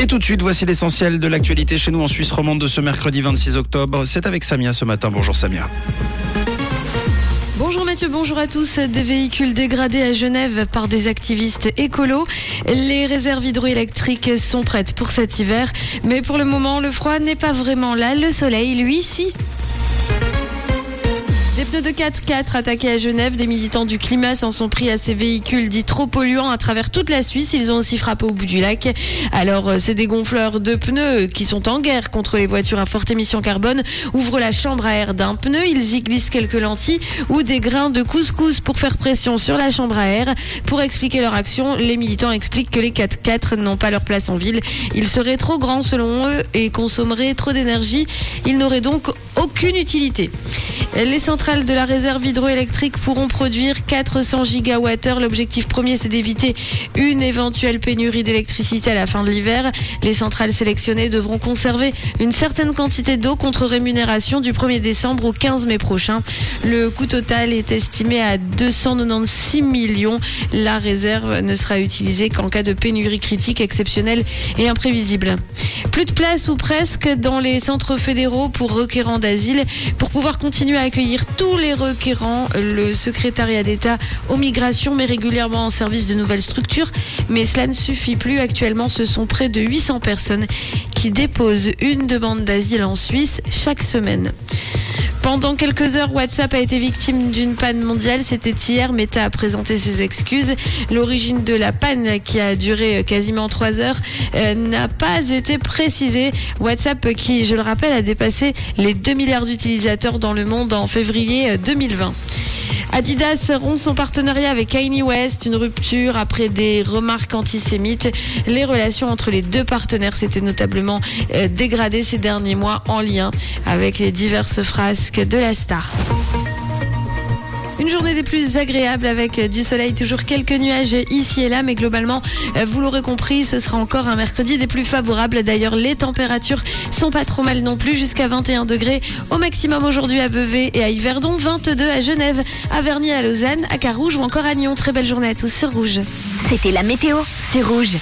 Et tout de suite, voici l'essentiel de l'actualité chez nous en Suisse romande de ce mercredi 26 octobre. C'est avec Samia ce matin. Bonjour Samia. Bonjour Mathieu, bonjour à tous. Des véhicules dégradés à Genève par des activistes écolos. Les réserves hydroélectriques sont prêtes pour cet hiver. Mais pour le moment, le froid n'est pas vraiment là. Le soleil, lui, si. Des pneus de 4x4 attaqués à Genève, des militants du climat s'en sont pris à ces véhicules dits trop polluants à travers toute la Suisse. Ils ont aussi frappé au bout du lac. Alors, euh, ces dégonfleurs de pneus qui sont en guerre contre les voitures à forte émission carbone ouvrent la chambre à air d'un pneu. Ils y glissent quelques lentilles ou des grains de couscous pour faire pression sur la chambre à air. Pour expliquer leur action, les militants expliquent que les 4x4 n'ont pas leur place en ville. Ils seraient trop grands selon eux et consommeraient trop d'énergie. Ils n'auraient donc aucune utilité. Les centrales de la réserve hydroélectrique pourront produire 400 gigawattheures. L'objectif premier, c'est d'éviter une éventuelle pénurie d'électricité à la fin de l'hiver. Les centrales sélectionnées devront conserver une certaine quantité d'eau contre rémunération du 1er décembre au 15 mai prochain. Le coût total est estimé à 296 millions. La réserve ne sera utilisée qu'en cas de pénurie critique exceptionnelle et imprévisible. Plus de place ou presque dans les centres fédéraux pour requérants d'asile. Pour pouvoir continuer à accueillir tous les requérants, le secrétariat d'État aux migrations met régulièrement en service de nouvelles structures. Mais cela ne suffit plus. Actuellement, ce sont près de 800 personnes qui déposent une demande d'asile en Suisse chaque semaine. Pendant quelques heures, WhatsApp a été victime d'une panne mondiale. C'était hier. Meta a présenté ses excuses. L'origine de la panne, qui a duré quasiment trois heures, euh, n'a pas été précisée. WhatsApp, qui, je le rappelle, a dépassé les 2 milliards d'utilisateurs dans le monde en février 2020. Adidas rompt son partenariat avec Kanye West, une rupture après des remarques antisémites. Les relations entre les deux partenaires s'étaient notablement euh, dégradées ces derniers mois en lien avec les diverses frasques de la star. Une journée des plus agréables avec du soleil, toujours quelques nuages ici et là, mais globalement, euh, vous l'aurez compris, ce sera encore un mercredi des plus favorables. D'ailleurs, les températures sont pas trop mal non plus, jusqu'à 21 degrés au maximum aujourd'hui à Vevey et à Yverdon, 22 à Genève, à Vernier, à Lausanne, à Carouge ou encore à Nyon. Très belle journée à tous sur Rouge. C'était la météo, c'est rouge.